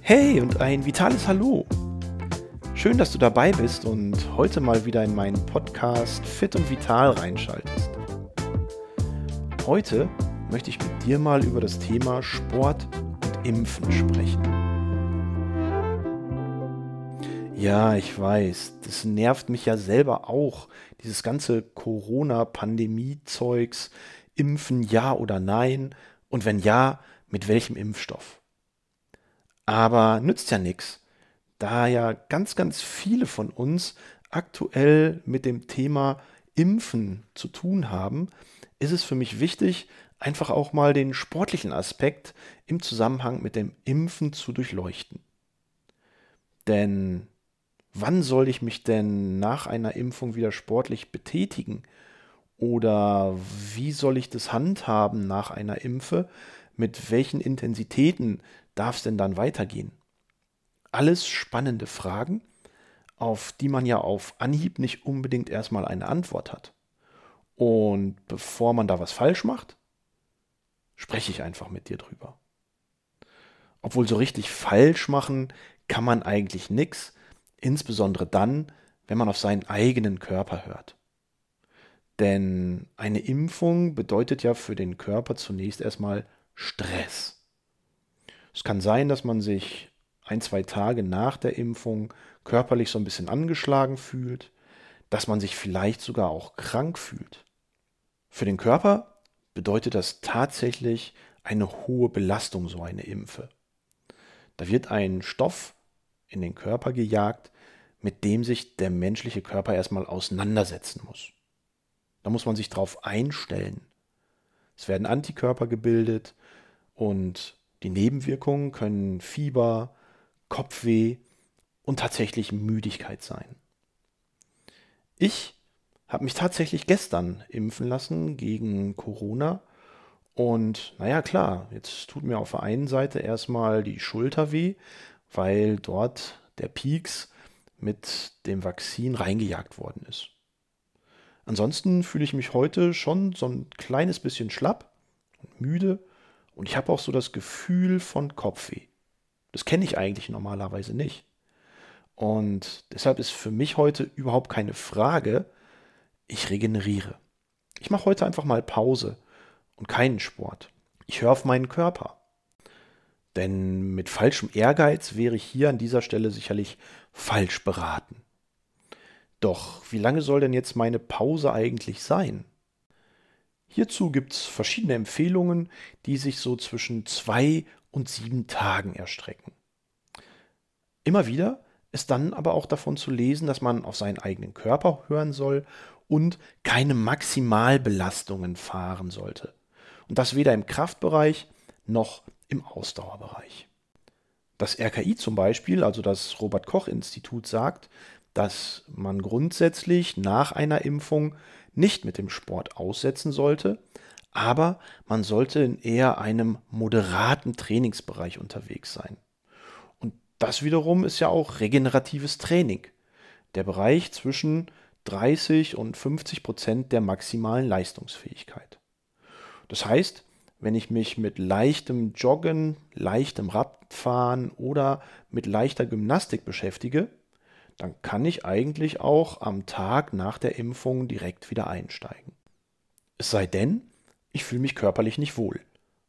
Hey und ein vitales Hallo. Schön, dass du dabei bist und heute mal wieder in meinen Podcast Fit und Vital reinschaltest. Heute möchte ich mit dir mal über das Thema Sport und Impfen sprechen. Ja, ich weiß, das nervt mich ja selber auch, dieses ganze Corona-Pandemie-Zeugs, Impfen ja oder nein und wenn ja, mit welchem Impfstoff. Aber nützt ja nichts, da ja ganz, ganz viele von uns aktuell mit dem Thema Impfen zu tun haben, ist es für mich wichtig, einfach auch mal den sportlichen Aspekt im Zusammenhang mit dem Impfen zu durchleuchten. Denn wann soll ich mich denn nach einer Impfung wieder sportlich betätigen? Oder wie soll ich das handhaben nach einer Impfe? Mit welchen Intensitäten darf es denn dann weitergehen? Alles spannende Fragen, auf die man ja auf Anhieb nicht unbedingt erstmal eine Antwort hat. Und bevor man da was falsch macht, spreche ich einfach mit dir drüber. Obwohl so richtig falsch machen kann man eigentlich nichts, insbesondere dann, wenn man auf seinen eigenen Körper hört. Denn eine Impfung bedeutet ja für den Körper zunächst erstmal Stress. Es kann sein, dass man sich ein, zwei Tage nach der Impfung körperlich so ein bisschen angeschlagen fühlt, dass man sich vielleicht sogar auch krank fühlt. Für den Körper bedeutet das tatsächlich eine hohe Belastung, so eine Impfe. Da wird ein Stoff in den Körper gejagt, mit dem sich der menschliche Körper erstmal auseinandersetzen muss. Da muss man sich drauf einstellen. Es werden Antikörper gebildet und die Nebenwirkungen können Fieber, Kopfweh und tatsächlich Müdigkeit sein. Ich habe mich tatsächlich gestern impfen lassen gegen Corona. Und naja, klar, jetzt tut mir auf der einen Seite erstmal die Schulter weh, weil dort der Pieks mit dem Vakzin reingejagt worden ist. Ansonsten fühle ich mich heute schon so ein kleines bisschen schlapp und müde und ich habe auch so das Gefühl von Kopfweh. Das kenne ich eigentlich normalerweise nicht. Und deshalb ist für mich heute überhaupt keine Frage, ich regeneriere. Ich mache heute einfach mal Pause und keinen Sport. Ich höre auf meinen Körper. Denn mit falschem Ehrgeiz wäre ich hier an dieser Stelle sicherlich falsch beraten. Doch wie lange soll denn jetzt meine Pause eigentlich sein? Hierzu gibt es verschiedene Empfehlungen, die sich so zwischen zwei und sieben Tagen erstrecken. Immer wieder ist dann aber auch davon zu lesen, dass man auf seinen eigenen Körper hören soll und keine Maximalbelastungen fahren sollte. Und das weder im Kraftbereich noch im Ausdauerbereich. Das RKI zum Beispiel, also das Robert Koch Institut, sagt, dass man grundsätzlich nach einer Impfung nicht mit dem Sport aussetzen sollte, aber man sollte in eher einem moderaten Trainingsbereich unterwegs sein. Und das wiederum ist ja auch regeneratives Training. Der Bereich zwischen 30 und 50 Prozent der maximalen Leistungsfähigkeit. Das heißt, wenn ich mich mit leichtem Joggen, leichtem Radfahren oder mit leichter Gymnastik beschäftige, dann kann ich eigentlich auch am Tag nach der Impfung direkt wieder einsteigen. Es sei denn, ich fühle mich körperlich nicht wohl,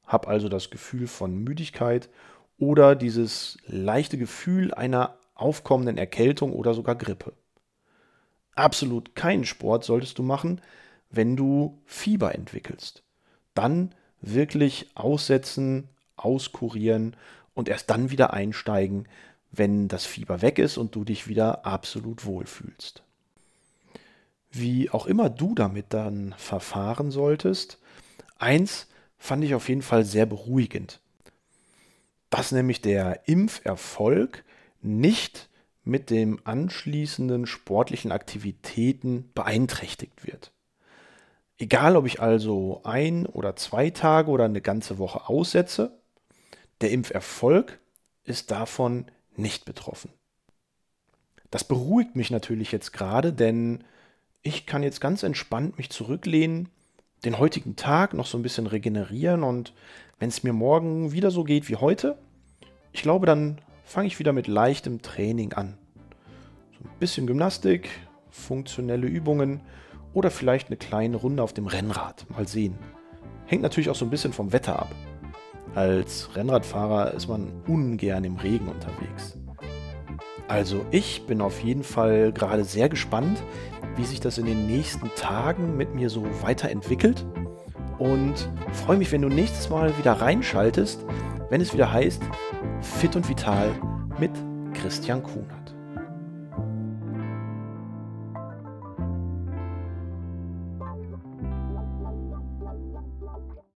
habe also das Gefühl von Müdigkeit oder dieses leichte Gefühl einer aufkommenden Erkältung oder sogar Grippe. Absolut keinen Sport solltest du machen, wenn du Fieber entwickelst. Dann wirklich aussetzen, auskurieren und erst dann wieder einsteigen, wenn das Fieber weg ist und du dich wieder absolut wohlfühlst. Wie auch immer du damit dann verfahren solltest, eins fand ich auf jeden Fall sehr beruhigend, dass nämlich der Impferfolg nicht mit dem anschließenden sportlichen Aktivitäten beeinträchtigt wird. Egal, ob ich also ein oder zwei Tage oder eine ganze Woche aussetze, der Impferfolg ist davon nicht betroffen. Das beruhigt mich natürlich jetzt gerade, denn ich kann jetzt ganz entspannt mich zurücklehnen, den heutigen Tag noch so ein bisschen regenerieren und wenn es mir morgen wieder so geht wie heute, ich glaube, dann fange ich wieder mit leichtem Training an. So ein bisschen Gymnastik, funktionelle Übungen oder vielleicht eine kleine Runde auf dem Rennrad. Mal sehen. Hängt natürlich auch so ein bisschen vom Wetter ab. Als Rennradfahrer ist man ungern im Regen unterwegs. Also ich bin auf jeden Fall gerade sehr gespannt, wie sich das in den nächsten Tagen mit mir so weiterentwickelt und freue mich, wenn du nächstes Mal wieder reinschaltest, wenn es wieder heißt Fit und Vital mit Christian Kuhner.